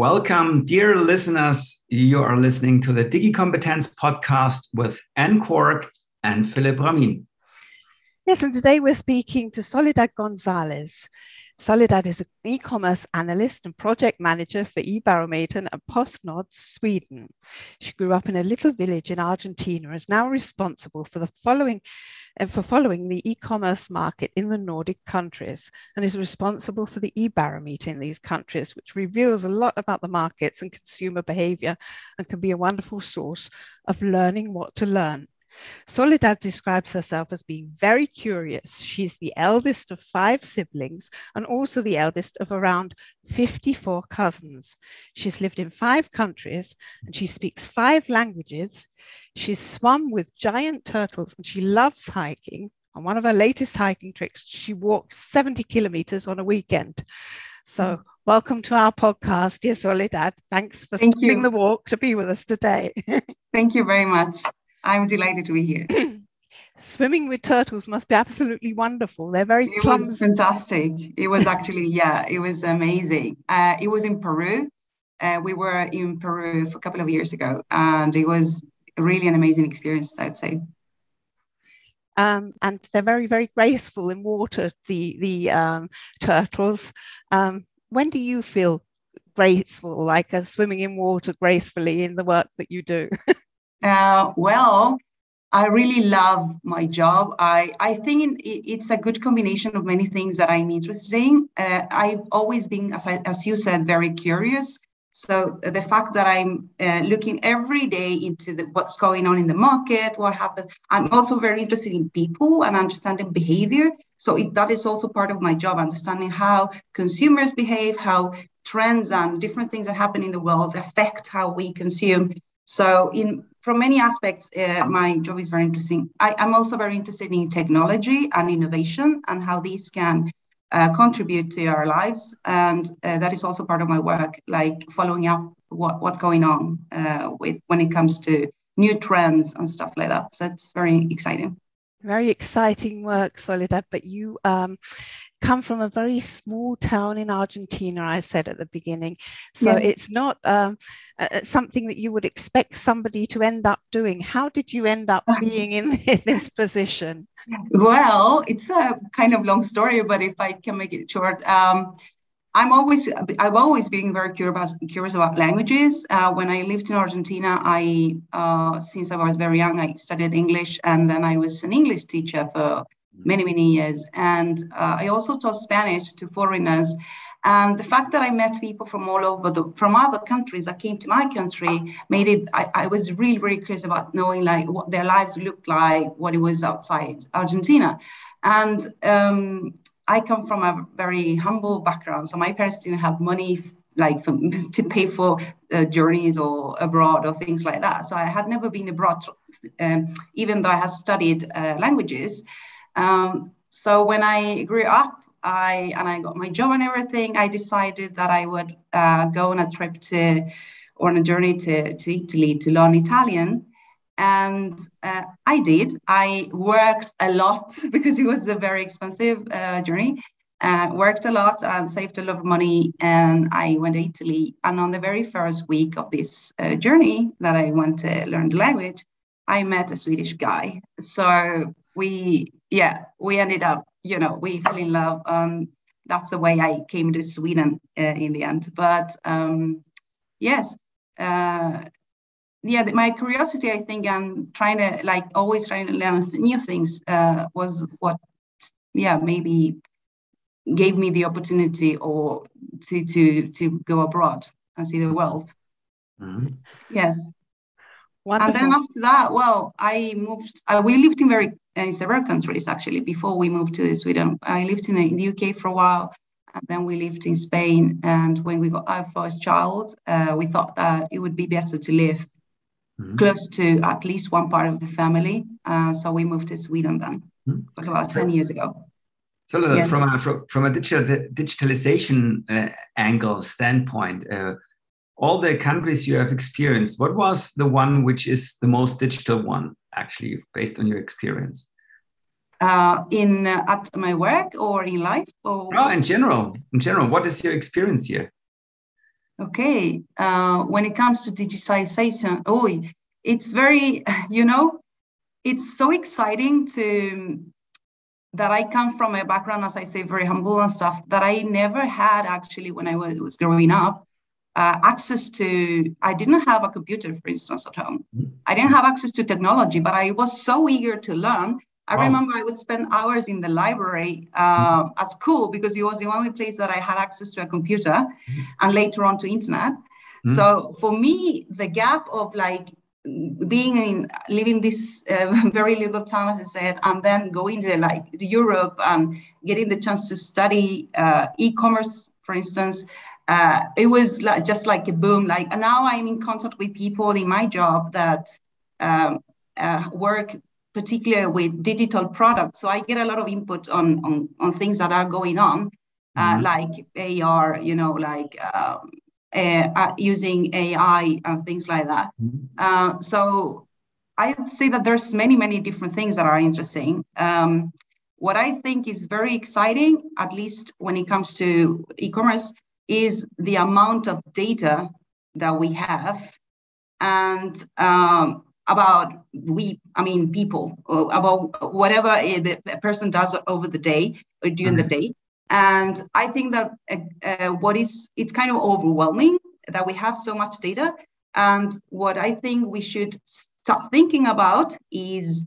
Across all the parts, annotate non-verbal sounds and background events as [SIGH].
Welcome, dear listeners. You are listening to the DigiCompetence podcast with Anne Cork and Philip Ramin. Yes, and today we're speaking to Soledad Gonzalez. Soledad is an e-commerce analyst and project manager for eBarometer and PostNord Sweden. She grew up in a little village in Argentina and is now responsible for the following and for following the e-commerce market in the Nordic countries and is responsible for the eBarometer in these countries, which reveals a lot about the markets and consumer behavior and can be a wonderful source of learning what to learn. Soledad describes herself as being very curious. She's the eldest of five siblings and also the eldest of around 54 cousins. She's lived in five countries and she speaks five languages. She's swum with giant turtles and she loves hiking. On one of her latest hiking trips, she walked 70 kilometers on a weekend. So, welcome to our podcast, dear Soledad. Thanks for Thank stopping you. the walk to be with us today. [LAUGHS] Thank you very much. I'm delighted to be here. [CLEARS THROAT] Swimming with turtles must be absolutely wonderful. They're very it clumsy. was fantastic. It was [LAUGHS] actually yeah, it was amazing. Uh, it was in Peru. Uh, we were in Peru for a couple of years ago, and it was really an amazing experience. I'd say. Um, and they're very very graceful in water. The the um, turtles. Um, when do you feel graceful, like uh, swimming in water gracefully in the work that you do? [LAUGHS] Uh, well, I really love my job. I, I think it's a good combination of many things that I'm interested in. Uh, I've always been, as, I, as you said, very curious. So the fact that I'm uh, looking every day into the, what's going on in the market, what happens, I'm also very interested in people and understanding behavior. So it, that is also part of my job, understanding how consumers behave, how trends and different things that happen in the world affect how we consume. So in from many aspects, uh, my job is very interesting. I, am also very interested in technology and innovation and how these can uh, contribute to our lives. And uh, that is also part of my work, like following up what, what's going on uh, with when it comes to new trends and stuff like that. So it's very exciting. Very exciting work, Soledad. But you um, come from a very small town in Argentina, I said at the beginning. So yes. it's not um, uh, something that you would expect somebody to end up doing. How did you end up being [LAUGHS] in, this position? Well, it's a kind of long story, but if I can make it short, um, I'm always I've always been very curious about, curious about languages. Uh, when I lived in Argentina, I uh, since I was very young, I studied English, and then I was an English teacher for many many years. And uh, I also taught Spanish to foreigners. And the fact that I met people from all over the from other countries that came to my country made it. I, I was really really curious about knowing like what their lives looked like, what it was outside Argentina, and um, I come from a very humble background. So my parents didn't have money like for, [LAUGHS] to pay for uh, journeys or abroad or things like that. So I had never been abroad, um, even though I had studied uh, languages. Um, so when I grew up, I and I got my job and everything, I decided that I would uh, go on a trip to or on a journey to, to Italy to learn Italian. And uh, I did. I worked a lot [LAUGHS] because it was a very expensive uh, journey. Uh, worked a lot and saved a lot of money. And I went to Italy. And on the very first week of this uh, journey that I went to learn the language, I met a Swedish guy. So we, yeah, we ended up, you know, we fell in love. And that's the way I came to Sweden uh, in the end. But um, yes, uh, yeah, my curiosity, I think, and trying to like always trying to learn new things uh, was what, yeah, maybe gave me the opportunity or to to to go abroad and see the world. Mm-hmm. Yes. Wonderful. And then after that, well, I moved. Uh, we lived in very in several countries actually before we moved to Sweden. I lived in, in the UK for a while, and then we lived in Spain. And when we got our first child, uh, we thought that it would be better to live mm-hmm. close to at least one part of the family. Uh, so we moved to Sweden then, mm-hmm. like about 10 years ago. So uh, yes. from, a, from a digital, digitalization uh, angle standpoint, uh, all the countries you have experienced, what was the one which is the most digital one, actually, based on your experience? Uh, in uh, at my work or in life or no in general in general what is your experience here Okay, uh, when it comes to digitalization, oh, it's very, [LAUGHS] you know, it's so exciting to that I come from a background, as I say, very humble and stuff that I never had actually when I was, was growing up. Uh, access to, I didn't have a computer, for instance, at home. Mm-hmm. I didn't have access to technology, but I was so eager to learn. I wow. remember I would spend hours in the library uh, at school because it was the only place that I had access to a computer mm-hmm. and later on to internet. Mm-hmm. So for me, the gap of like being in living this uh, [LAUGHS] very little town as i said and then going to like europe and getting the chance to study uh, e-commerce for instance uh, it was like, just like a boom like now i'm in contact with people in my job that um, uh, work particularly with digital products so i get a lot of input on on, on things that are going on uh, mm-hmm. like ar you know like um, uh, using AI and things like that. Mm-hmm. Uh, so I say that there's many, many different things that are interesting. Um, what I think is very exciting, at least when it comes to e-commerce, is the amount of data that we have and um, about we, I mean, people, about whatever the person does over the day or during mm-hmm. the day. And I think that uh, uh, what is, it's kind of overwhelming that we have so much data. And what I think we should start thinking about is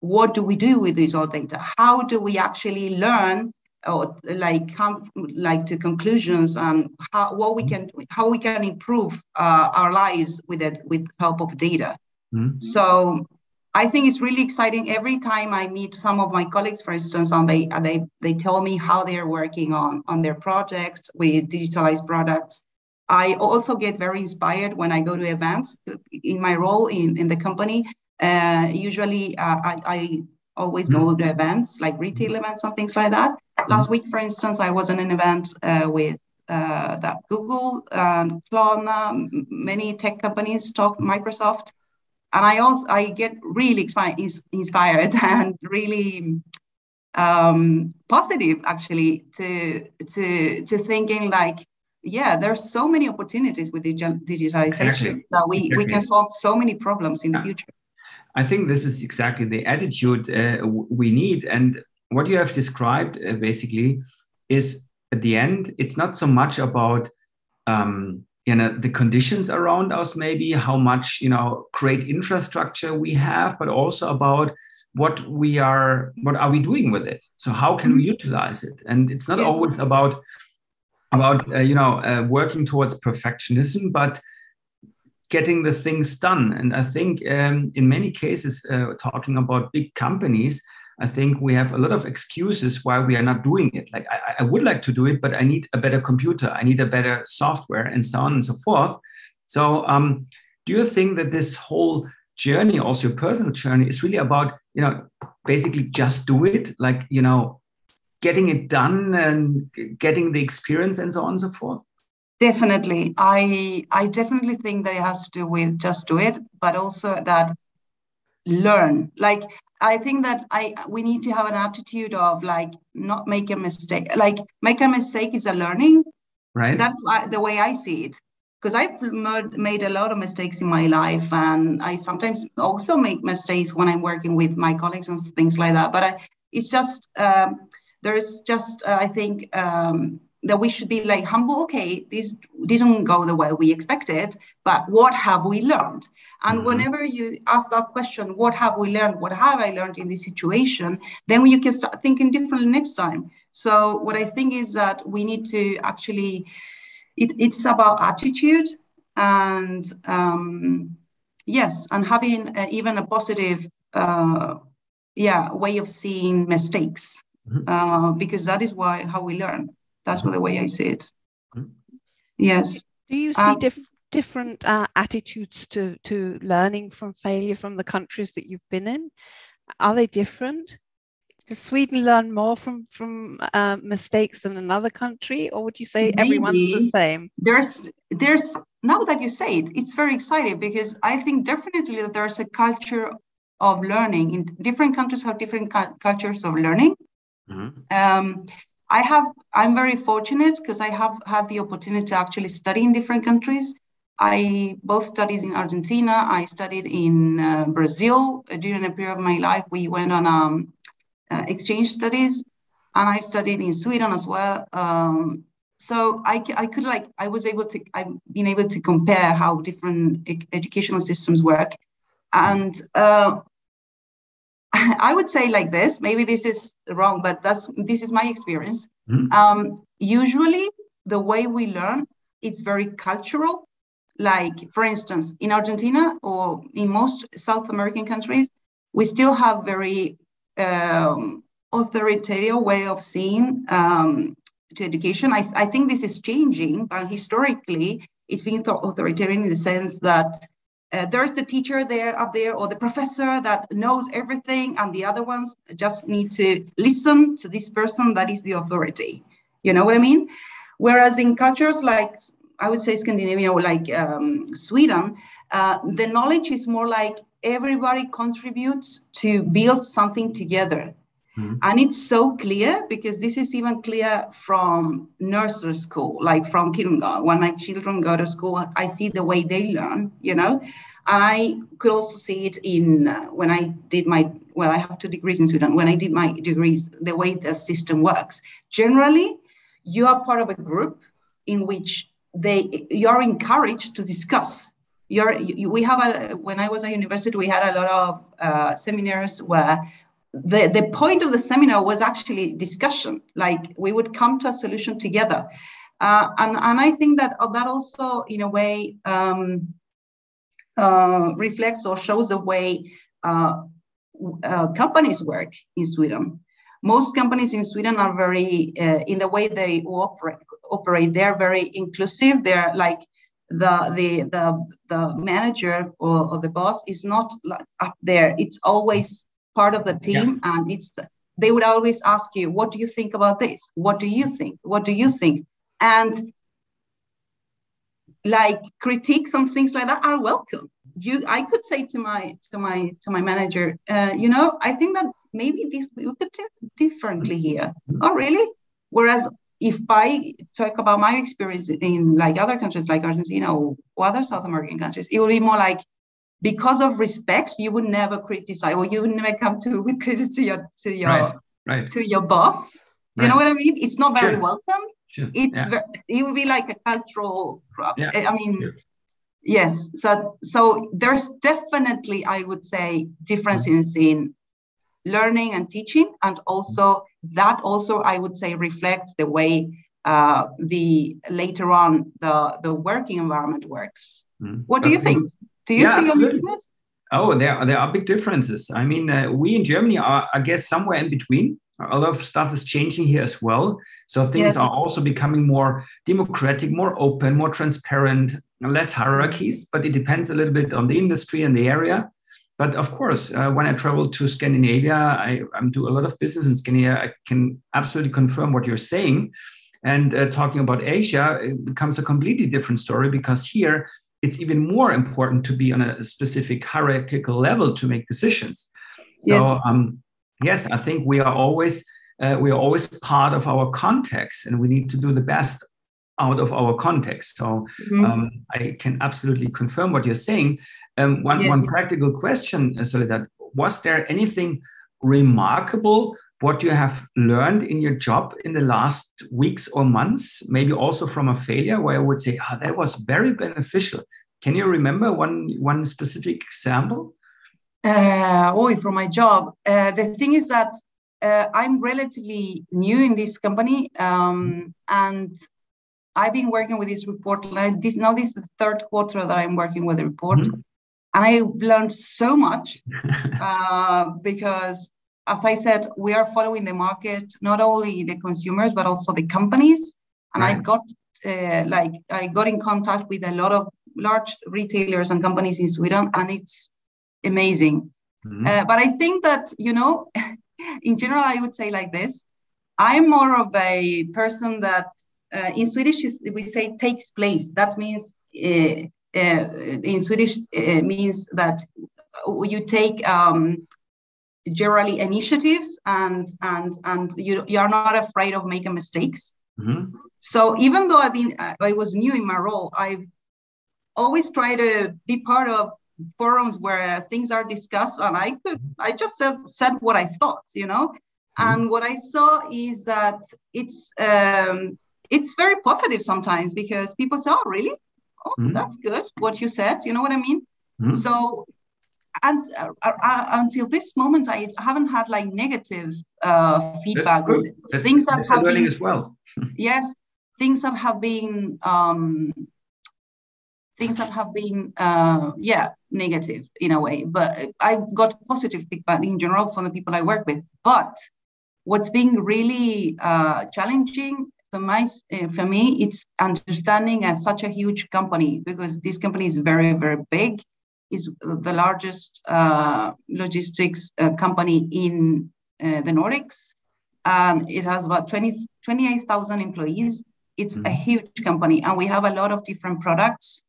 what do we do with this all data? How do we actually learn or like come like to conclusions and how what we can how we can improve uh, our lives with it with help of data. Mm-hmm. So I think it's really exciting. Every time I meet some of my colleagues, for instance, and they and they they tell me how they are working on on their projects with digitalized products. I also get very inspired when I go to events. In my role in, in the company, uh, usually uh, I, I, always go mm-hmm. to events like retail events and things like that. Last week, for instance, I was in an event uh, with uh, that Google, um, Klarna, many tech companies, talk Microsoft, and I also I get really inspired [LAUGHS] and really um, positive actually to to to thinking like yeah there's so many opportunities with digitalization exactly. that we exactly. we can solve so many problems in the future i think this is exactly the attitude uh, we need and what you have described uh, basically is at the end it's not so much about um, you know the conditions around us maybe how much you know great infrastructure we have but also about what we are what are we doing with it so how can we mm-hmm. utilize it and it's not yes. always about about uh, you know uh, working towards perfectionism but getting the things done and i think um, in many cases uh, talking about big companies I think we have a lot of excuses why we are not doing it. Like I, I, would like to do it, but I need a better computer, I need a better software, and so on and so forth. So, um, do you think that this whole journey, also your personal journey, is really about you know basically just do it, like you know, getting it done and getting the experience and so on and so forth? Definitely, I I definitely think that it has to do with just do it, but also that learn like I think that I we need to have an attitude of like not make a mistake. Like make a mistake is a learning. Right. That's why, the way I see it. Because I've made a lot of mistakes in my life, and I sometimes also make mistakes when I'm working with my colleagues and things like that. But I, it's just um, there's just uh, I think um, that we should be like humble okay this didn't go the way we expected but what have we learned? And mm-hmm. whenever you ask that question what have we learned? What have i learned in this situation? Then you can start thinking differently next time. So what i think is that we need to actually it, it's about attitude and um, yes and having uh, even a positive uh, yeah way of seeing mistakes mm-hmm. uh, because that is why how we learn that's the way I see it. Mm-hmm. Yes. Do you see um, diff- different uh, attitudes to to learning from failure from the countries that you've been in? Are they different? Does Sweden learn more from from uh, mistakes than another country, or would you say Maybe. everyone's the same? There's there's now that you say it, it's very exciting because I think definitely that there's a culture of learning in different countries have different cu- cultures of learning. Mm-hmm. Um, I have, I'm very fortunate because I have had the opportunity to actually study in different countries. I both studied in Argentina. I studied in uh, Brazil during a period of my life. We went on um, uh, exchange studies, and I studied in Sweden as well. Um, so I, I could like I was able to I've been able to compare how different educational systems work, and uh, [LAUGHS] I would say like this. Maybe this is wrong, but that's this is my experience. Mm-hmm. Um, usually, the way we learn it's very cultural. Like for instance, in Argentina or in most South American countries, we still have very um, authoritarian way of seeing um, to education. I, I think this is changing, but historically, it's been thought authoritarian in the sense that uh, there's the teacher there up there or the professor that knows everything and the other ones just need to listen to this person that is the authority. You know what i mean? Whereas in cultures like i would say scandinavia or like um, sweden uh, the knowledge is more like everybody contributes to build something together Mm-hmm. And it's so clear because this is even clear from nursery school, like from kindergarten. When my children go to school, I see the way they learn, you know. And I could also see it in uh, when I did my, well, I have two degrees in Sweden. When I did my degrees, the way the system works. Generally, you are part of a group in which they you are encouraged to discuss. You're, you, we have a when I was at university, we had a lot of uh, seminars where the, the point of the seminar was actually discussion. Like we would come to a solution together. Uh, and, and i think that uh, that also in a way um, uh, reflects or shows the way uh, uh companies work in sweden. Most companies in sweden are very uh, in the way they operate operate they're very inclusive. They're like the the the, the manager or, or the boss is not up there. It's always part of the team yeah. and it's the, they would always ask you what do you think about this? What do you think? What do you think? And like critiques and things like that are welcome. You i could say to my to my to my manager uh, you know i think that maybe this we could do differently here. Oh really? Whereas if i talk about my experience in like other countries like argentina or other south american countries it would be more like because of respect, you would never criticize or you would never come to [LAUGHS] with criticism to your to your right, right. to your boss. Do you know what I mean? It's not very sure. welcome. Sure. It's yeah. very, it would be like a cultural yeah. I mean sure. yes. So so there's definitely I would say differences in learning and teaching and also that also I would say reflects the way uh, the later on the the working environment works. Mm. What do you think? Do you yeah, see any difference? Oh, there, there are big differences. I mean, uh, we in Germany are, I guess, somewhere in between. A lot of stuff is changing here as well. So things yes. are also becoming more democratic, more open, more transparent, less hierarchies. But it depends a little bit on the industry and the area. But of course, uh, when I travel to Scandinavia, I, I, do a lot of business in Scandinavia. I can absolutely confirm what you're saying. And uh, talking about Asia, it becomes a completely different story because here it's even more important to be on a specific hierarchical level to make decisions. So yes, um, yes I think we are always uh, we are always part of our context, and we need to do the best out of our context. So mm-hmm. um, I can absolutely confirm what you're saying. Um, one yes. one practical question, uh, Soledad: Was there anything remarkable what you have learned in your job in the last weeks or months, maybe also from a failure where I would say, oh, that was very beneficial. Can you remember one, one specific example? Uh, oh, from my job. Uh, the thing is that uh, I'm relatively new in this company, um, and I've been working with this report. Like this now, this is the third quarter that I'm working with the report, mm -hmm. and I've learned so much [LAUGHS] uh, because as I said, we are following the market, not only the consumers, but also the companies. And right. I got uh, like I got in contact with a lot of large retailers and companies in Sweden, and it's amazing. Mm-hmm. Uh, but I think that you know, [LAUGHS] in general, I would say like this: I'm more of a person that uh, in Swedish we say takes place. That means uh, uh, in Swedish uh, means that you take um, generally initiatives and and and you you are not afraid of making mistakes. Mm-hmm. So even though I've been I was new in my role, I've always tried to be part of forums where things are discussed and I could I just said, said what I thought, you know. Mm-hmm. And what I saw is that it's um, it's very positive sometimes because people say, "Oh, really? Oh, mm-hmm. that's good. What you said." You know what I mean? Mm-hmm. So and uh, uh, uh, until this moment, I haven't had like negative uh, feedback. That's things that have been as well. [LAUGHS] yes, things that have been um, things that have been uh, yeah negative in a way. But I've got positive feedback in general from the people I work with. But what's been really uh, challenging for my for me, it's understanding as such a huge company because this company is very very big is the largest uh, logistics uh, company in uh, the Nordics. And it has about 20, 28,000 employees. It's mm-hmm. a huge company, and we have a lot of different products.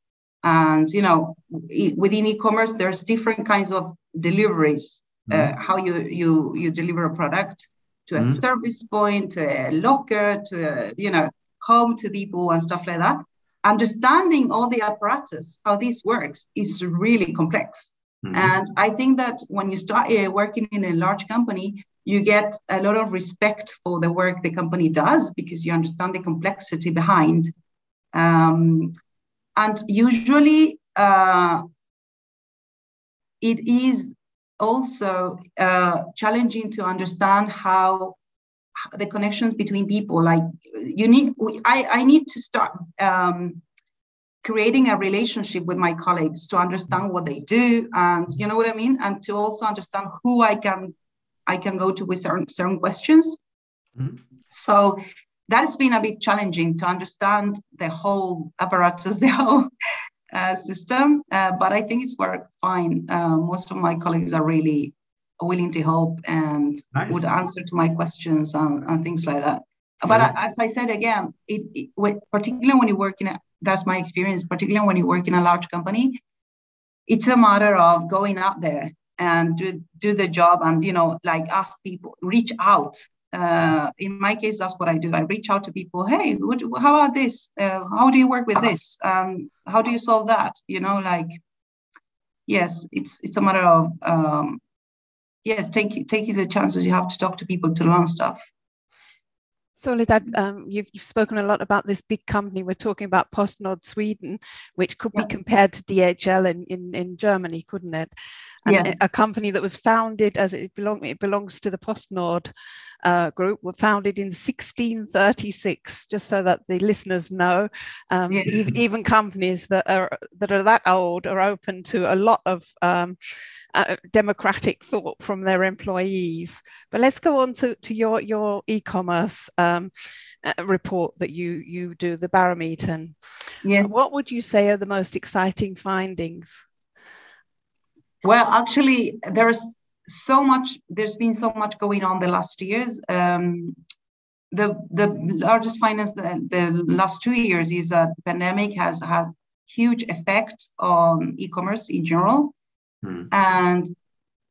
And you know, within e-commerce, there's different kinds of deliveries. Uh, mm-hmm. how you you you deliver a product to a mm-hmm. service point, to a locker, to a, you know home to people and stuff like that understanding all the apparatus, how this works, is really complex. Mm-hmm. And I think that when you start uh, working in a large company, you get a lot of respect for the work the company does because you understand the complexity behind. Um, and usually, uh, it is also uh, challenging to understand how the connections between people like you need i, I need to start um, creating a relationship with my colleagues to understand what they do and you know what i mean? And to also understand who i can i can go to with certain, certain questions. Mm-hmm. so that's been a bit challenging to understand the whole apparatus [LAUGHS] the whole uh, system uh, but i think it's worked fine. Uh, most of my colleagues are really willing to help and nice. would answer to my questions and, and things like that. But as I said again, it, it, particularly when you work in a, that's my experience, particularly when you work in a large company, it's a matter of going out there and do, do the job and, you know, like ask people, reach out. Uh, in my case, that's what I do. I reach out to people. Hey, what, how about this? Uh, how do you work with this? Um, how do you solve that? You know, like, yes, it's it's a matter of um, yes, take taking the chances you have to talk to people to learn stuff. Soledad, um, you've, you've, spoken a lot about this big company. We're talking about PostNord Sweden, which could yeah. be compared to DHL in, in, in Germany, couldn't it? And yes. a company that was founded as it, belong, it belongs to the PostNord uh, group, were founded in 1636, just so that the listeners know. Um, yeah. even, even, companies that are that are that old are open to a lot of um, uh, democratic thought from their employees. But let's go on to, to your, your e-commerce um, uh, report that you, you do, the barometer. Yes. What would you say are the most exciting findings? Well, actually, there's so much, there's been so much going on the last years. Um, the, the largest finance the, the last two years is that the pandemic has had huge effect on e-commerce in general mm. and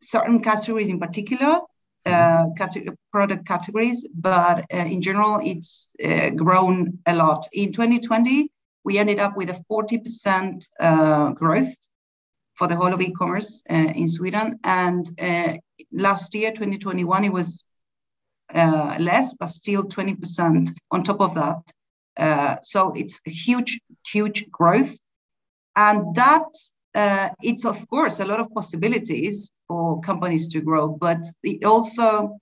certain categories in particular, uh, hmm. product categories, but uh, in general, it's uh, grown a lot. In 2020, we ended up with a 40% uh, growth for the whole of e-commerce uh, in Sweden. And uh, last year, 2021, it was less, but still 20% on top of that. so it's a huge, huge growth. And that uh, it's of course a lot of possibilities for companies to grow, but it also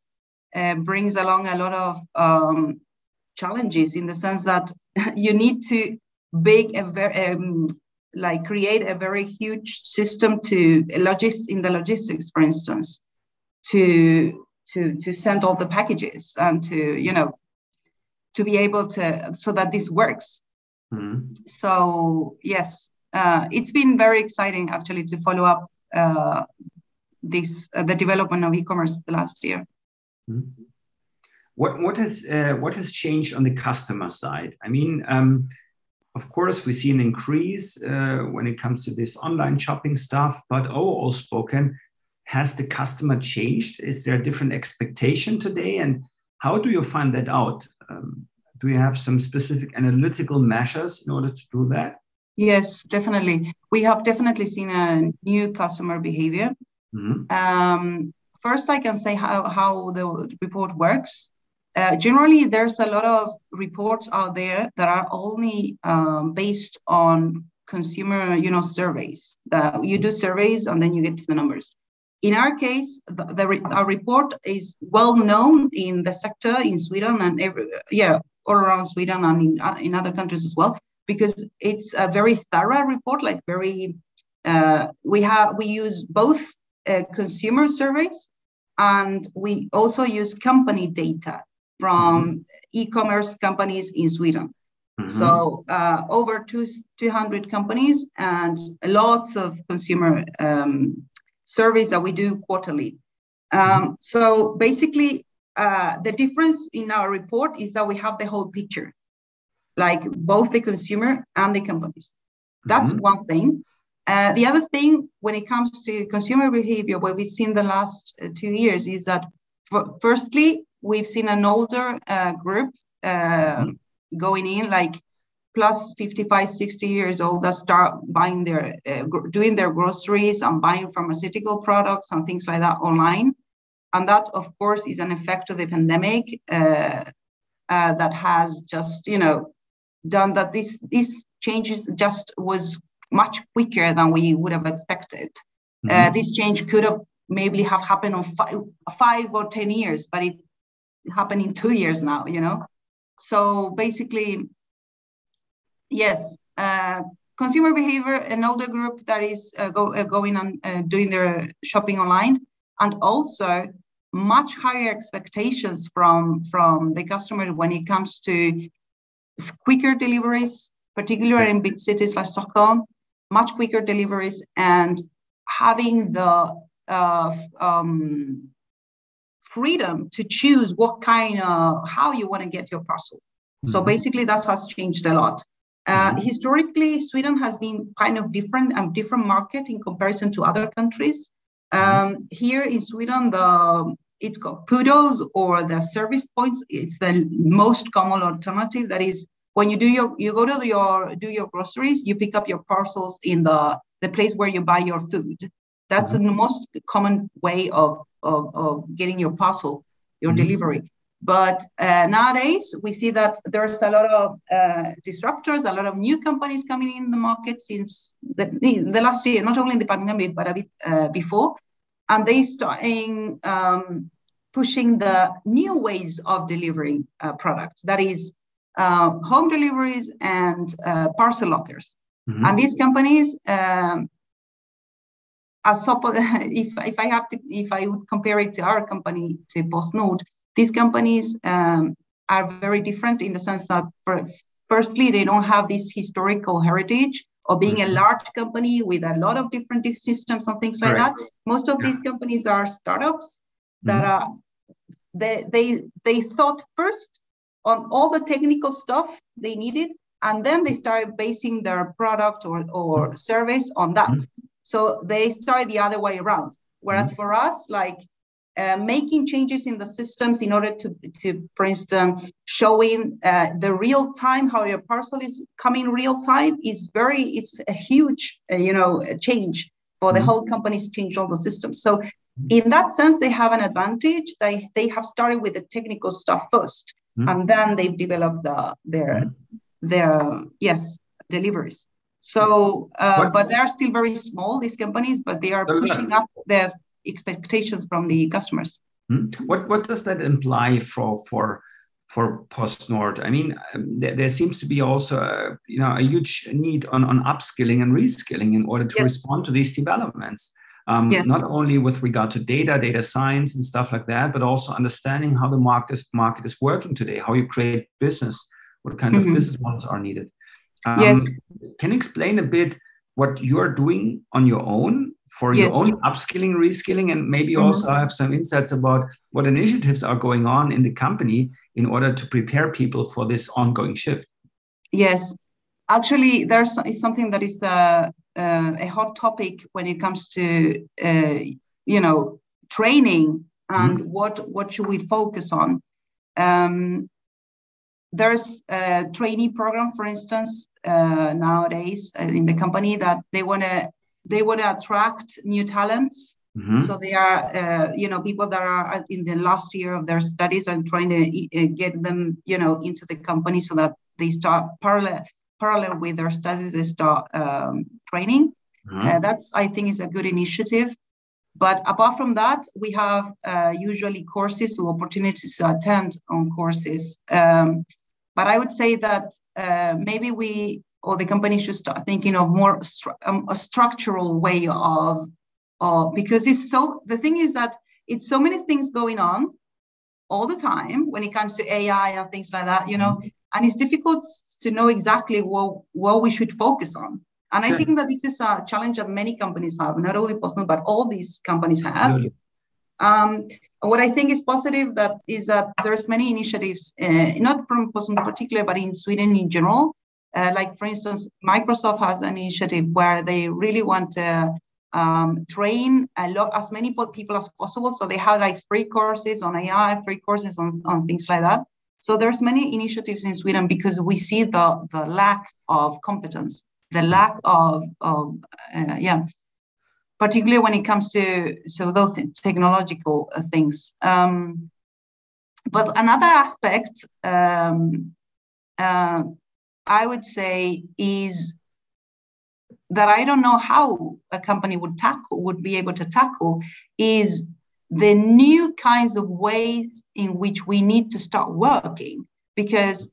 uh, brings along a lot of um, challenges in the sense that [LAUGHS] you need to big a very um, like create a very huge system to logist in the logistics, for instance, to to to send all the packages and to you know to be able to so that this works. Mm-hmm. So yes, uh, it's been very exciting actually to follow up uh, this uh, the development of e-commerce the last year. Mm-hmm. What what has uh, what has changed on the customer side? I mean, um, of course, we see an increase uh, when it comes to this online shopping stuff, but overall spoken, has the customer changed? Is there a different expectation today? And how do you find that out? Um, do you have some specific analytical measures in order to do that? Yes, definitely. We have definitely seen a new customer behavior. Mm-hmm. Um, first, I can say how, how the report works. Uh, generally, there's a lot of reports out there that are only um, based on consumer, you know, surveys. That you do surveys and then you get to the numbers. In our case, the, the our report is well known in the sector in Sweden and every yeah all around Sweden and in, uh, in other countries as well because it's a very thorough report, like very. Uh, we have we use both uh, consumer surveys and we also use company data from mm-hmm. e-commerce companies in Sweden. Mm-hmm. So uh, over two, 200 companies and lots of consumer um, surveys that we do quarterly. Um, mm-hmm. so basically, uh, the difference in our report is that we have the whole picture like both the consumer and the companies. That's mm-hmm. one thing. Uh, the other thing, when it comes to consumer behavior, what we've seen the last uh, two years is that, for, firstly, we've seen an older uh, group mm-hmm. going in, like plus 55, 60 years old, that start buying their, uh, doing their groceries and buying pharmaceutical products and things like that online. And that, of course, is an effect of the pandemic uh, uh, that has just, you know, done that this this changes just was much quicker than we would have expected. Mm-hmm. Uh, this change could have maybe have happened on five, five or ten years, but it happened in two years now. You know, so basically, yes, uh, consumer behavior, an older group that is uh, go, uh, going on uh, doing their shopping online, and also much higher expectations from from the customer when it comes to quicker deliveries, particularly in big cities like Stockholm, much quicker deliveries, and having the uh, um, freedom to choose what kind of how you want to get your parcel. Mm-hmm. So basically, that has changed a lot. Uh, mm-hmm. Historically, Sweden has been kind of different and different market in comparison to other countries. Mm-hmm. Um, here in Sweden, the it's got PUDOs or the service points. It's the most common alternative. That is when you do your you go to your do your groceries, you pick up your parcels in the the place where you buy your food. That's mm-hmm. the most common way of, of, of getting your parcel, your mm-hmm. delivery. But uh, nowadays, we see that there's a lot of uh, disruptors, a lot of new companies coming in the market since the, the last year, not only in the pandemic, but a bit uh, before and they starting um, pushing the new ways of delivering uh, products. That is uh, home deliveries and uh, parcel lockers. Mm-hmm. And these companies, um, as [LAUGHS] if if I have to, if I would compare it to our company to PostNord, these companies um, are very different in the sense that, for, firstly, they don't have this historical heritage or being a mm-hmm. large company with a lot of different systems and things like right. that. Most of yeah. these companies are startups that mm-hmm. are they they they thought first on all the technical stuff they needed, and then they started basing their product or, or mm-hmm. service on that. Mm-hmm. So they started the other way around. Whereas mm-hmm. for us, like uh, making changes in the systems in order to, to for instance, showing uh, the real time how your parcel is coming real time is very, it's a huge, uh, you know, change for the mm-hmm. whole company's change all the systems. So. In that sense, they have an advantage. They, they have started with the technical stuff 1st mm-hmm. and then they've developed the, their, mm-hmm. their, yes, deliveries. So, uh, but they are still very small, these companies, but they are pushing up their expectations from the customers. Hmm. What what does that imply for for for PostNord? I mean, um, there, there, seems to be also a, you know a huge need on on upskilling and reskilling in order to yes. respond to these developments. Um, yes. Not only with regard to data, data science, and stuff like that, but also understanding how the market is, market is working today, how you create business, what kind mm-hmm. of business models are needed. Um, yes. Can you explain a bit what you are doing on your own for yes. your own upskilling, reskilling, and maybe mm-hmm. also have some insights about what initiatives are going on in the company in order to prepare people for this ongoing shift. Yes, actually, there's is something that is a, a, a hot topic when it comes to uh, you know, training and mm-hmm. what what should we focus on? Um, there's a trainee program, for instance, uh, nowadays uh, in the company that they want to they want to attract new talents. Mm-hmm. So they are, uh, you know, people that are in the last year of their studies and trying to uh, get them, you know, into the company so that they start parallel parallel with their studies, they start um, training. Mm-hmm. Uh, that's I think is a good initiative. But apart from that, we have uh, usually courses or opportunities to attend on courses. Um, but I would say that uh, maybe we or the company should start thinking of more stru- um, a structural way of, of because it's so the thing is that it's so many things going on all the time when it comes to AI and things like that, you know, mm-hmm. And it's difficult to know exactly what what we should focus on. And sure. I think that this is a challenge that many companies have, not only PostNord, but all these companies have. Um, what I think is positive that is that there's many initiatives, uh, not from PostNord in particular, but in Sweden in general. Uh, like for instance, Microsoft has an initiative where they really want to um, train a lot as many people as possible. So they have like free courses on AI, free courses on, on things like that. So there's many initiatives in Sweden because we see the, the lack of competence the lack of, of uh, yeah, particularly when it comes to so those technological uh, things. Um, but another aspect um, uh, I would say is that I don't know how a company would tackle would be able to tackle is the new kinds of ways in which we need to start working because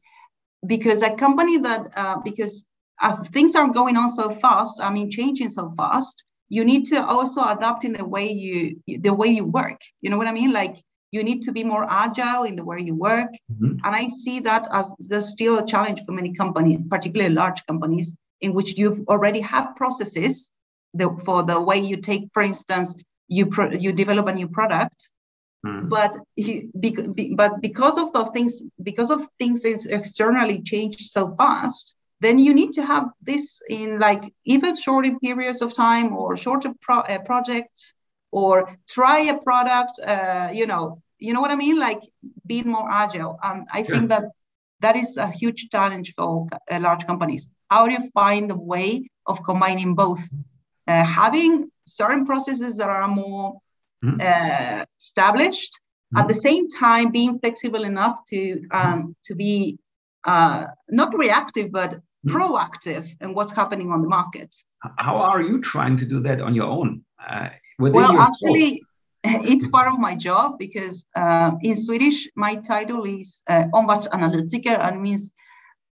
because a company that uh, because as things are going on so fast, I mean, changing so fast, you need to also adapt in the way you the way you work. You know what I mean? Like you need to be more agile in the way you work. Mm-hmm. And I see that as there's still a challenge for many companies, particularly large companies, in which you've already have processes the, for the way you take, for instance, you pro, you develop a new product. Mm. But he, be, be, but because of the things because of things is externally changed so fast, then you need to have this in like even shorter periods of time or shorter pro- uh, projects or try a product uh, you know you know what i mean like being more agile and i yeah. think that that is a huge challenge for uh, large companies how do you find a way of combining both uh, having certain processes that are more mm. established mm. at the same time being flexible enough to um, to be uh, not reactive but Hmm. proactive in what's happening on the market. How are you trying to do that on your own? Uh, well, actually, [LAUGHS] it's part of my job because uh, in Swedish, my title is uh, omvärldsanalytiker and means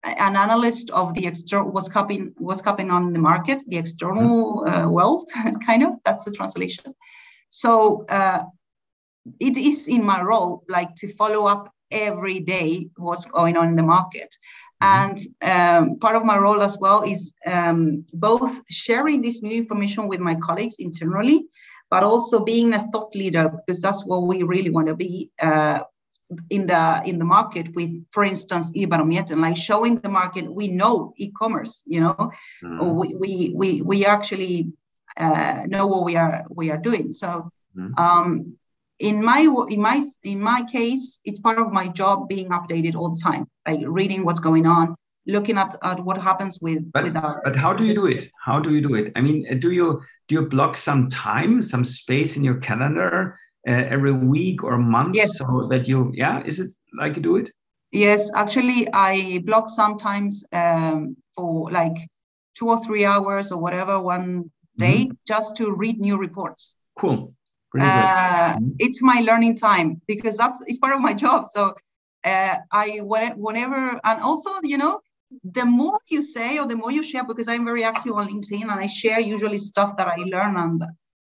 an analyst of the external what's happening what's happening on the market, the external uh, world, [LAUGHS] kind of. That's the translation. So uh, it is in my role, like to follow up every day what's going on in the market. And um, part of my role as well is um, both sharing this new information with my colleagues internally, but also being a thought leader because that's what we really want to be uh, in the in the market. With, for instance, e-barometer, like showing the market we know e-commerce. You know, mm. we, we we we actually uh, know what we are we are doing. So. Mm. Um, in my in my in my case it's part of my job being updated all the time like reading what's going on looking at, at what happens with but, with our but how do you do it how do you do it i mean do you do you block some time some space in your calendar uh, every week or month yes. so that you yeah is it like you do it yes actually i block sometimes um, for like two or three hours or whatever one day mm-hmm. just to read new reports cool uh, it's my learning time because that's it's part of my job. So uh, I whenever and also you know the more you say or the more you share because I'm very active on LinkedIn and I share usually stuff that I learn and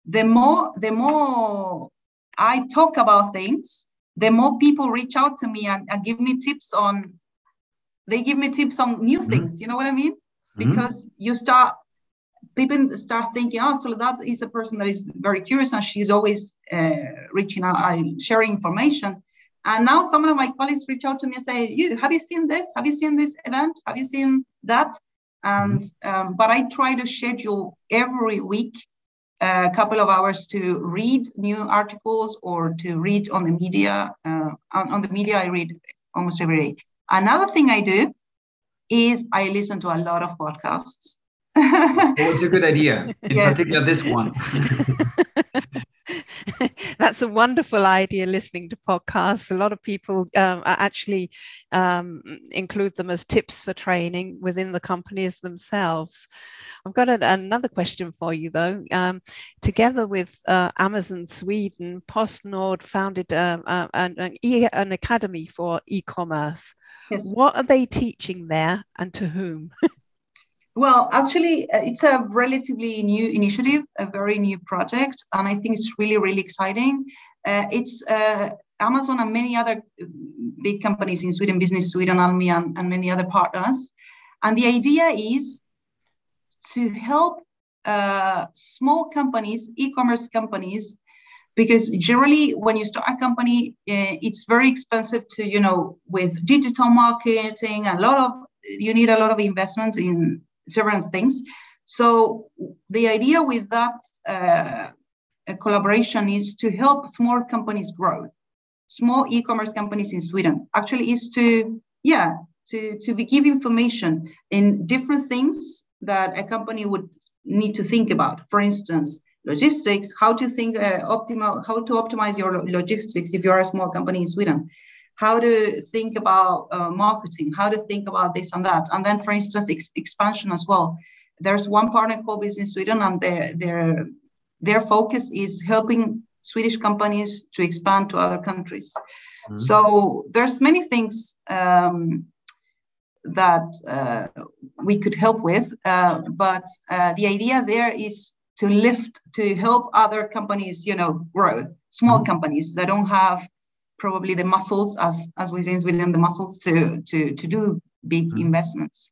the more the more I talk about things, the more people reach out to me and, and give me tips on they give me tips on new mm-hmm. things. You know what I mean? Mm-hmm. Because you start people start thinking, oh, so that is a person that is very curious and she's always uh, reaching out, uh, sharing information. And now some of my colleagues reach out to me and say, "You have you seen this? Have you seen this event? Have you seen that?" And mm-hmm. um, but I try to schedule every week a couple of hours to read new articles or to read on the media. Uh, on, on, the media, I read almost every day. Another thing I do is I listen to a lot of podcasts. oh, it's a good idea, in [LAUGHS] yes. particular this one. [LAUGHS] [LAUGHS] That's a wonderful idea, listening to podcasts. A lot of people um, actually um, include them as tips for training within the companies themselves. I've got a, another question for you, though. Um, together with uh, Amazon Sweden, PostNord founded uh, uh, an, an, e- an academy for e commerce. Yes. What are they teaching there and to whom? [LAUGHS] Well, actually, uh, it's a relatively new initiative, a very new project, and I think it's really, really exciting. Uh, it's uh, Amazon and many other big companies in Sweden, Business Sweden, Almi, and, and many other partners. And the idea is to help uh, small companies, e-commerce companies, because generally when you start a company, uh, it's very expensive to, you know, with digital marketing, a lot of you need a lot of investments in several things. So the idea with that uh, collaboration is to help small companies grow. Small e-commerce companies in Sweden actually is to yeah to to give information in different things that a company would need to think about. For instance, logistics, how to think uh, optimal, how to optimize your logistics if you're a small company in Sweden how to think about uh, marketing, how to think about this and that. And then, for instance, ex- expansion as well. There's one partner called Business Sweden, and their their their focus is helping Swedish companies to expand to other countries. Mm-hmm. So there's many things um, that uh, we could help with, uh, but uh, the idea there is to lift, to help other companies, you know, grow. Small mm-hmm. companies that don't have probably the muscles, as as we say in Sweden, the muscles to to to do big mm. investments.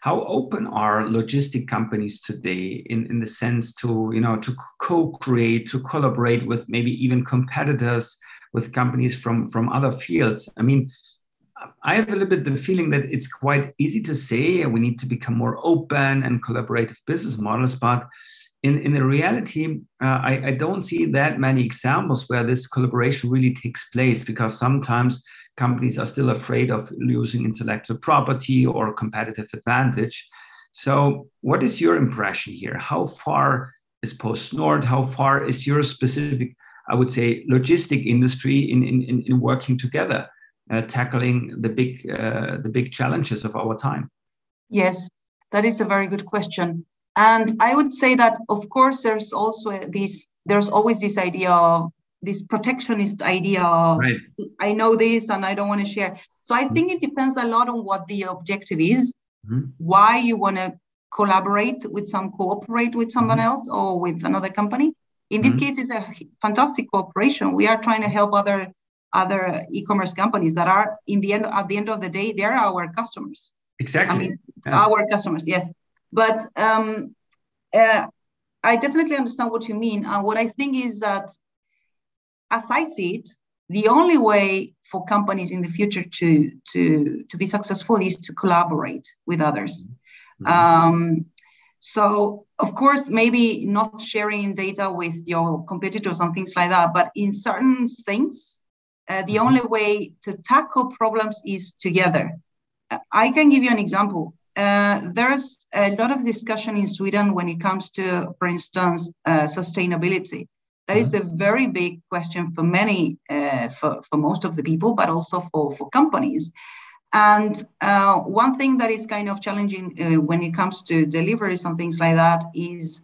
How open are logistic companies today in, in the sense to you know to co-create, to collaborate with maybe even competitors, with companies from from other fields? I mean, I have a little bit the feeling that it's quite easy to say we need to become more open and collaborative business models, but in, in the reality, uh, I, I don't see that many examples where this collaboration really takes place because sometimes companies are still afraid of losing intellectual property or competitive advantage. So, what is your impression here? How far is PostNord? How far is your specific, I would say, logistic industry in, in, in working together, uh, tackling the big, uh, the big challenges of our time? Yes, that is a very good question. And I would say that, of course, there's also this, there's always this idea of this protectionist idea of, right. I know this and I don't want to share. So I mm-hmm. think it depends a lot on what the objective is, mm-hmm. why you want to collaborate with some, cooperate with someone mm-hmm. else or with another company. In this mm-hmm. case, it's a fantastic cooperation. We are trying to help other other e-commerce companies that are in the end at the end of the day they're our customers exactly i mean yeah. our customers yes but um, uh, I definitely understand what you mean. And what I think is that, as I see it, the only way for companies in the future to to to be successful is to collaborate with others. Mm-hmm. Um, so, of course, maybe not sharing data with your competitors and things like that, but in certain things, uh, the mm-hmm. only way to tackle problems is together. I can give you an example. Uh, there's a lot of discussion in Sweden when it comes to, for instance, uh, sustainability. That is mm-hmm. a very big question for many, uh, for, for most of the people, but also for, for companies. And uh, one thing that is kind of challenging uh, when it comes to deliveries and things like that is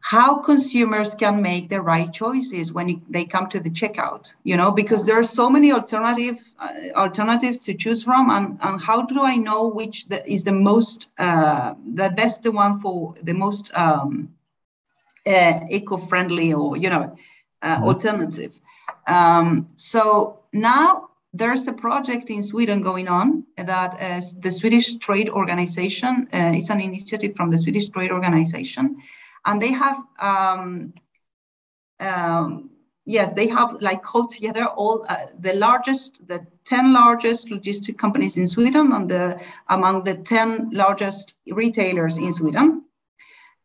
how consumers can make the right choices when they come to the checkout you know because there are so many alternative uh, alternatives to choose from and, and how do i know which the, is the most uh, the best the one for the most um, uh, eco-friendly or you know uh, mm-hmm. alternative um, so now there's a project in Sweden going on that uh, the Swedish Trade Organization, uh, it's an initiative from the Swedish Trade Organization, and they have um, um, yes they have like called together all uh, the largest the 10 largest logistic companies in sweden and the among the 10 largest retailers in sweden.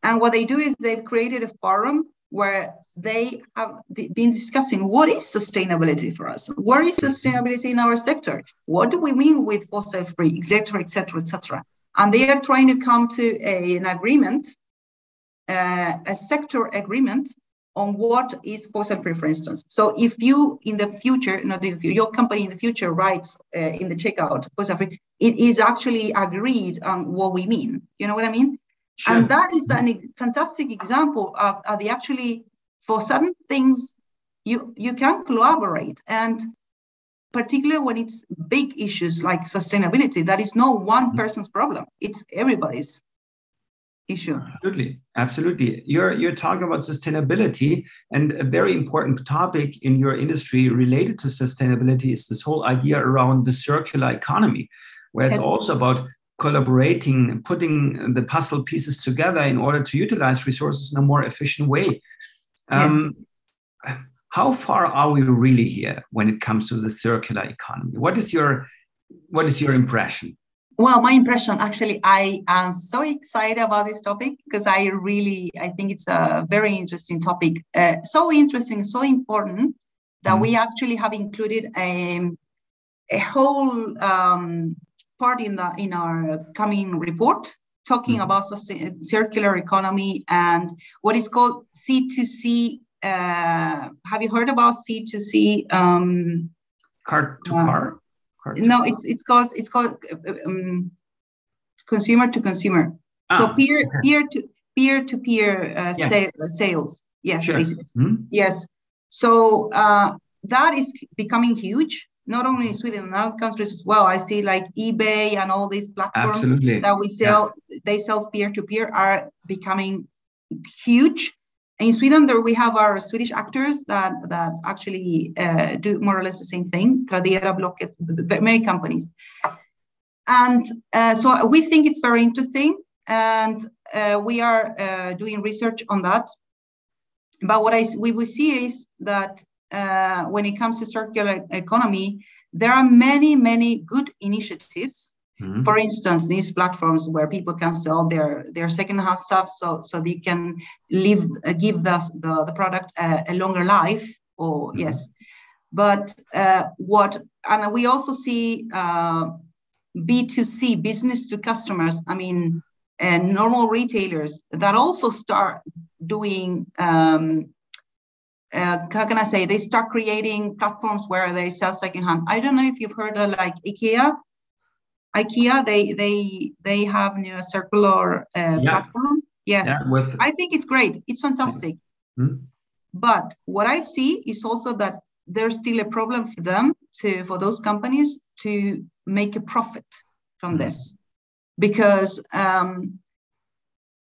And what they do is they've created a forum where they have been discussing what is sustainability for us? What is sustainability in our sector? What do we mean with fossil free etc etc etc and they are trying to come to a, an agreement uh, a sector agreement on what is fossil free for instance. So if you in the future not in the future, your company in the future writes uh, in the checkout fossil free it is actually agreed on what we mean. You know what i mean? Sure. and that is a fantastic example of, of the actually for certain things you you can collaborate. And particularly when it's big issues like sustainability that is no one mm-hmm. person's problem. It's everybody's issue absolutely absolutely you're you're talking about sustainability and a very important topic in your industry related to sustainability is this whole idea around the circular economy where it's also about collaborating putting the puzzle pieces together in order to utilize resources in a more efficient way um, yes. How far are we really here when it comes to the circular economy? What is your what is your impression? Well, my impression actually, I am so excited about this topic because I really I think it's a very interesting topic. Uh, so interesting, so important that mm. we actually have included a a whole um, part in the in our coming report talking mm-hmm. about circular economy and what is called C2C. Uh, have you heard about C2C? Um, car to car. No, it's it's called it's called um, consumer to consumer. Ah, so peer okay. peer to peer to peer uh, yeah. sa- sales. Yes, sure. mm-hmm. yes. So uh, that is becoming huge not only in Sweden and other countries as well. I see like eBay and all these platforms Absolutely. that we sell, yeah. they sell peer to peer are becoming huge. In Sweden, there we have our Swedish actors that that actually uh, do more or less the same thing. Tradera, Blocket, many companies, and uh, so we think it's very interesting, and uh, we are uh, doing research on that. But what I we will see is that uh, when it comes to circular economy, there are many, many good initiatives. Mm-hmm. For instance, these platforms where people can sell their their secondhand stuff, so so they can live uh, give the, the, the product a, a, longer life. Or mm-hmm. yes, but uh, what and we also see uh, B2C business to customers. I mean, and normal retailers that also start doing um, uh, how can I say, they start creating platforms where they sell secondhand. I don't know if you've heard of like IKEA. IKEA, they they they have new circular uh, yeah. platform. Yes, yeah, with... I think it's great. It's fantastic. Mm-hmm. But what I see is also that there's still a problem for them to for those companies to make a profit from mm-hmm. this, because um,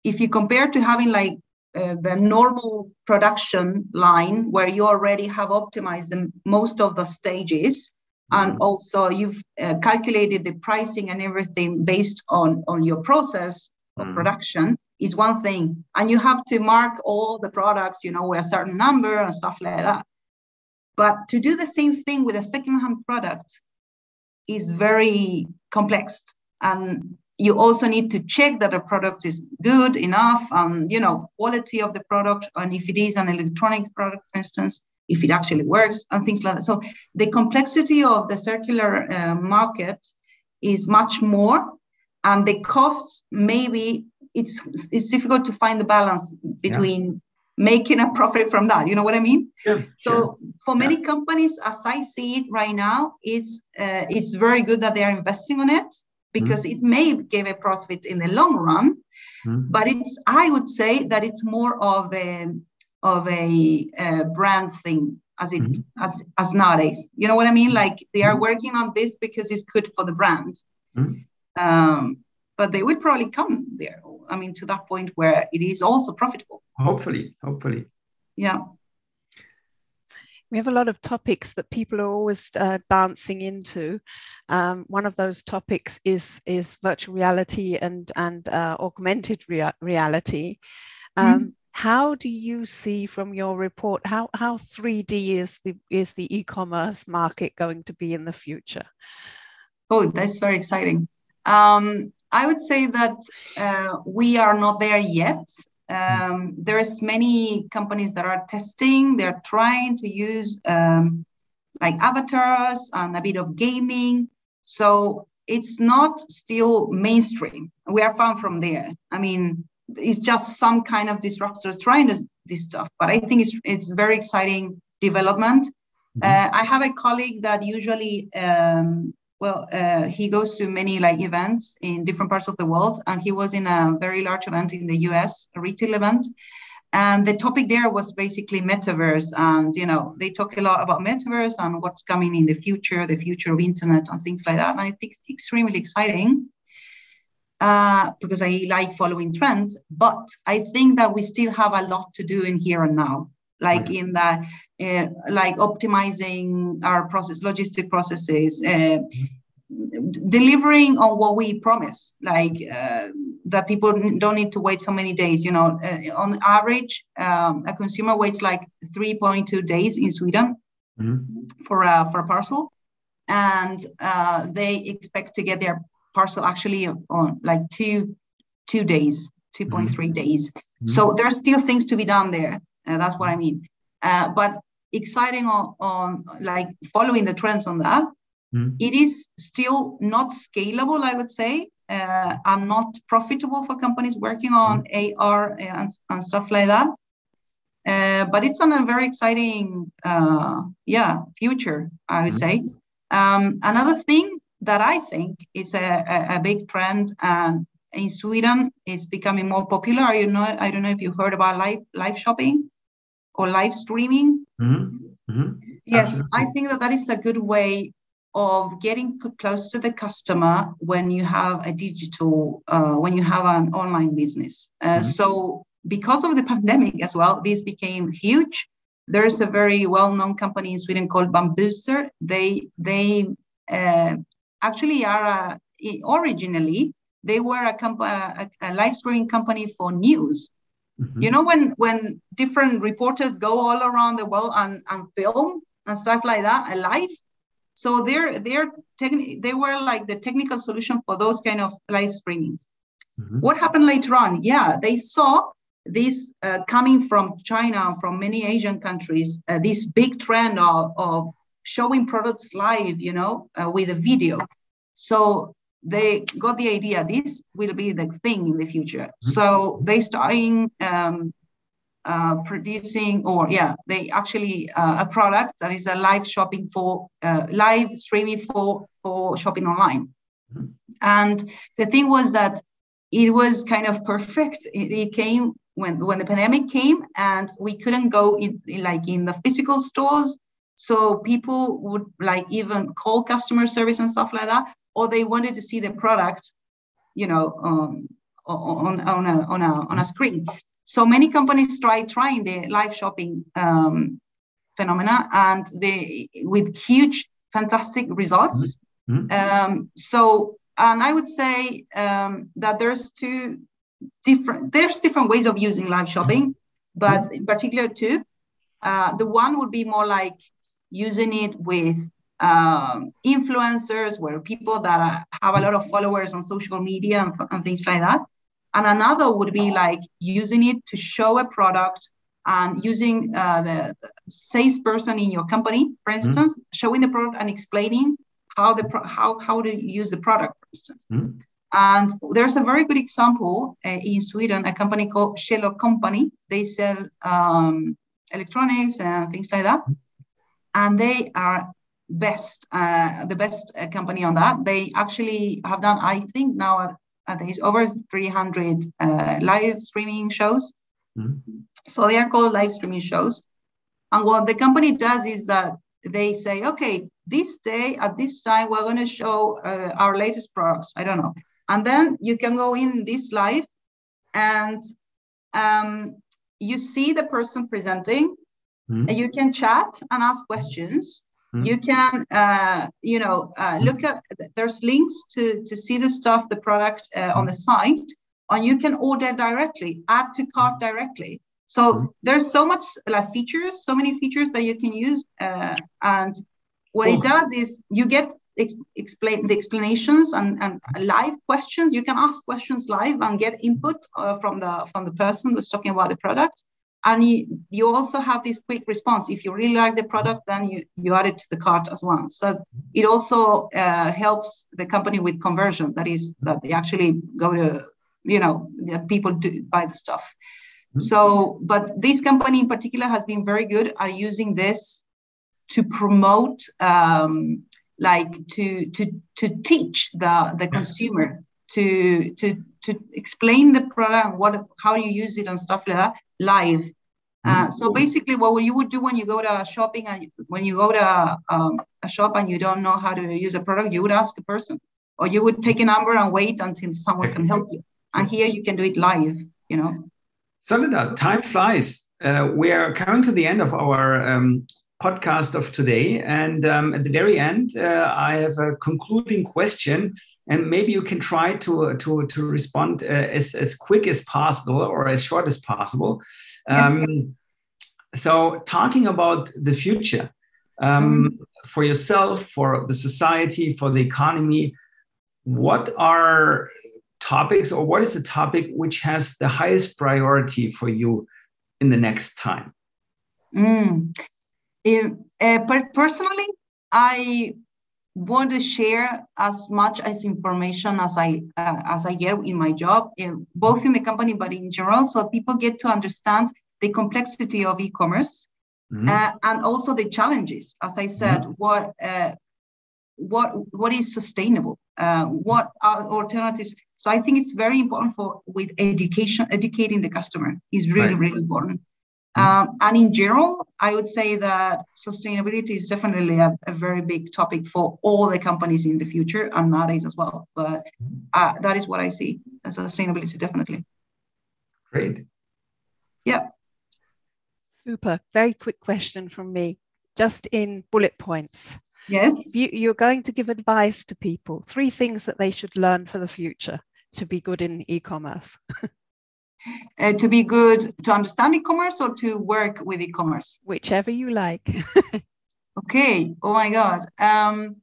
if you compare to having like uh, the normal production line where you already have optimized the, most of the stages and also you've uh, calculated the pricing and everything based on on your process of mm. production is one thing. And you have to mark all the products you know with a certain number and stuff like that. But to do the same thing with a second-hand product is very complex. And you also need to check that a product is good enough and you know quality of the product. And if it is an electronics product for instance if it actually works and things like that so the complexity of the circular uh, market is much more and the costs maybe it's it's difficult to find the balance between yeah. making a profit from that you know what i mean yeah, so sure. for many yeah. companies as i see it right now it's uh, it's very good that they are investing on it because mm. it may give a profit in the long run mm. but it's i would say that it's more of a of a, a brand thing as it mm. as as nowadays. You know what i mean? Like they are working on this because it's good for the brand. Um, but they will probably come there. I mean to that point where it is also profitable. Hopefully hopefully. Yeah. We have a lot of topics that people are always uh, dancing into. Um, one of those topics is is virtual reality and and uh, augmented rea- reality. Um, mm. How do you see from your report how how 3D is the is the e-commerce market going to be in the future? Oh, that's very exciting. Um, I would say that uh, we are not there yet. Um, there's many companies that are testing. They're trying to use um, like avatars and a bit of gaming. So it's not still mainstream. We are far from there. I mean, it's just some kind of disruptors trying to, this stuff. But I think it's it's very exciting development. Mm-hmm. Uh, I have a colleague that usually, um, well, uh, he goes to many like events in different parts of the world, and he was in a very large event in the U.S., a retail event, and the topic there was basically metaverse, and you know they talk a lot about metaverse and what's coming in the future, the future of internet, and things like that. And I think it's extremely exciting. Uh, because I like following trends. But I think that we still have a lot to do in here and now like in the uh, like optimizing our process logistic processes uh, delivering on what we promise like uh, that people don't need to wait so many days you know uh, on average um, a consumer waits like 3.2 days in sweden mm-hmm. for a for a parcel and uh, they expect to get their parcel actually on like two two days 2.3 mm-hmm. days mm-hmm. so there are still things to be done there uh, that's what I mean. Uh, but exciting on, on like following the trends on that. Mm. It is still not scalable, I would say, uh, and not profitable for companies working on mm. AR and, and stuff like that. Uh, but it's on a very exciting, uh, yeah, future, I would mm. say. Um, another thing that I think is a, a, big trend and in Sweden it's becoming more popular. You know, I don't know if you've heard about live live shopping or live streaming. Mm-hmm. Mm-hmm. Yes, Absolutely. I think that that is a good way of getting close to the customer when you have a digital, uh, when you have an online business. Uh, mm-hmm. So because of the [LAUGHS] pandemic as well, this became huge. There's a very well-known company in Sweden called Bambuser. They they uh, actually are a, originally they were a, comp- a, a live streaming company for news. Mm-hmm. You know, when when different reporters go all around the world and, and film and stuff like that, live. So they're they're techni- they were like the technical solution for those kind of live streamings. Mm-hmm. What happened later on? Yeah, they saw this uh, coming from China, from many Asian countries, uh, this big trend of, of showing products live, you know, uh, with a video. So they got the idea this will be the thing in the future. Mm-hmm. So they starting um, uh, producing, or yeah, they actually uh, a product that is a live shopping for uh, live streaming for for shopping online. Mm-hmm. And the thing was that it was kind of perfect. It, it, came when when the pandemic came, and we couldn't go in, in like in the physical stores. So people would like even call customer service and stuff like that or they wanted to see the product, you know, um, on, on, a, on, a, on a screen. So many companies try trying the live shopping um, phenomena and they with huge, fantastic results. Mm-hmm. Um, so, and I would say um, that there's two different, there's different ways of using live shopping, but in particular two. Uh, the one would be more like using it with um, influencers, where people that have a lot of followers on social media and, and things like that. And another would be like using it to show a product and using uh, the salesperson in your company, for mm-hmm. instance, mm-hmm. showing the product and explaining how the pro- how how to use the product, for instance. Mm-hmm. And there's a very good example uh, in Sweden, a company called Kjell Company. They sell um, electronics and things like that, and they are best, uh, the best uh, company on that. They actually have done, I think now, uh, there's over 300 uh, live streaming shows. Mm-hmm. So they are called live streaming shows. And what the company does is that they say, okay, this day at this time, we're going to show uh, our latest products. I don't know. And then you can go in this live and um, you see the person presenting and you can chat and ask questions Mm-hmm. You can, uh, you know, uh, look at there's links to to see the stuff, the product uh, on the site, and you can order directly, add to cart directly. So mm-hmm. there's so much like features, so many features that you can use, uh, and what it does is you get ex- explain the explanations and, and live questions. You can ask questions live and get input uh, from the from the person that's talking about the product. And you, you also have this quick response. If you really like the product, then you, you add it to the cart as well. So it also uh, helps the company with conversion. That is, that they actually go to, you know, that people do buy the stuff. Mm-hmm. So, but this company in particular has been very good at using this to promote um, like to to to teach the the consumer to to to explain the product what how you use it and stuff like that live uh, mm-hmm. so basically what you would do when you go to shopping and when you go to um, a shop and you don't know how to use a product you would ask a person or you would take a number and wait until someone can help you and here you can do it live you know Soledad, time flies. Uh, we are coming to the end of our um, podcast of today. And um, at the very end, uh, I have a concluding question, and maybe you can try to to to respond uh, as as quick as possible or as short as possible. Um, so, talking about the future um, mm-hmm. for yourself, for the society, for the economy, what are topics, or what is the topic which has the highest priority for you in the next time? Mm. If, uh, personally, I want to share as much as information as I uh, as I get in my job, uh, both in the company but in general, so people get to understand the complexity of e-commerce mm-hmm. uh, and also the challenges. As I said, mm-hmm. what uh, what what is sustainable? Uh, what are alternatives? So I think it's very important for with education, educating the customer is really right. really important. Um, and in general, I would say that sustainability is definitely a, a, very big topic for all the companies in the future and nowadays as well. But uh, that is what I see as sustainability, definitely. Great. Yeah. Super. Very quick question from me, just in bullet points. Yes. If you, you're going to give advice to people, three things that they should learn for the future to be good in e commerce. [LAUGHS] uh, to be good to understand e-commerce or to work with e-commerce? Whichever you like. [LAUGHS] Okay. Oh my god. Um,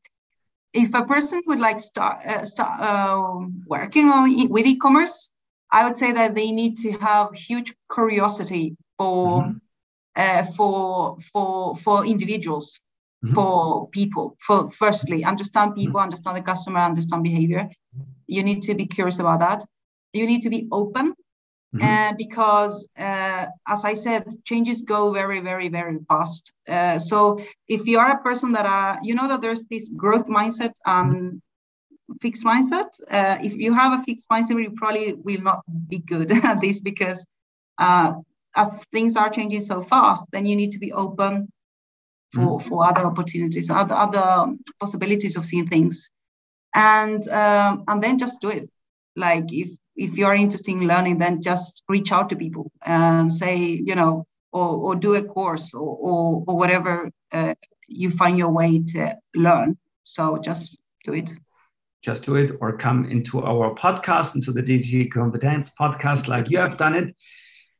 if a person would like start uh, start uh, working on e- with e-commerce i would say that they need to have huge curiosity for mm-hmm. Uh, for for for individuals mm-hmm. for people. For firstly understand people mm-hmm. understand the customer understand behavior. You need to be curious about that. You need to be open Mm-hmm. Uh, because, uh, as I said, changes go very, very, very fast. Uh, so if you are a person that are, you know that there's this growth mindset and fixed mindset. Uh, if you have a fixed mindset, you probably will not be good [LAUGHS] at this because uh, as things are changing so fast, then you need to be open for, mm-hmm. for other opportunities, other, other possibilities of seeing things. And um, and then just do it. Like if if you're interested in learning, then just reach out to people and say, you know, or, or do a course or, or, or whatever uh, you find your way to learn. So just do it. Just do it or come into our podcast, into the Digi Competence podcast, like you have done it.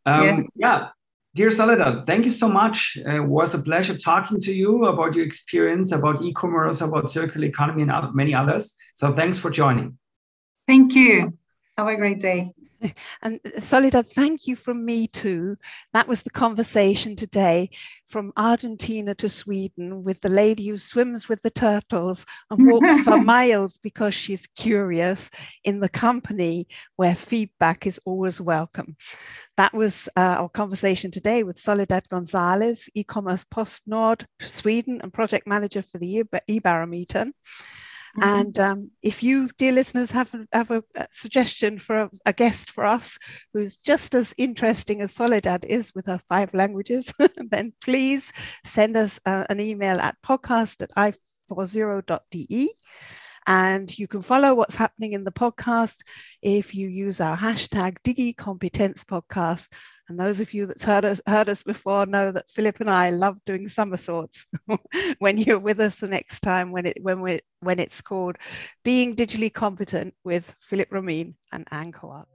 Um, yes. Yeah. Dear Soledad, thank you so much. Uh, it was a pleasure talking to you about your experience, about e commerce, about circular economy, and many others. So thanks for joining. Thank you. Have a great day. [LAUGHS] And Soledad, thank you from me too. That was the conversation today from Argentina to Sweden with the lady who swims with the turtles and walks for [LAUGHS] miles because she's curious in the company where feedback is always welcome. That was uh, our conversation today with Soledad Gonzalez, e-commerce PostNord Sweden and project manager for the e-barometer. Mm-hmm. And um, if you, dear listeners, have, have a, a suggestion for a, a, guest for us who's just as interesting as Soledad is with her five languages, [LAUGHS] then please send us uh, an email at podcast at i40.de. And you can follow what's happening in the podcast if you use our hashtag Digi Competence Podcast. And those of you that's heard us heard us before know that Philip and I love doing somersaults [LAUGHS] when you're with us the next time when it when we when it's called Being Digitally Competent with Philip Ramin and Anne Kowak.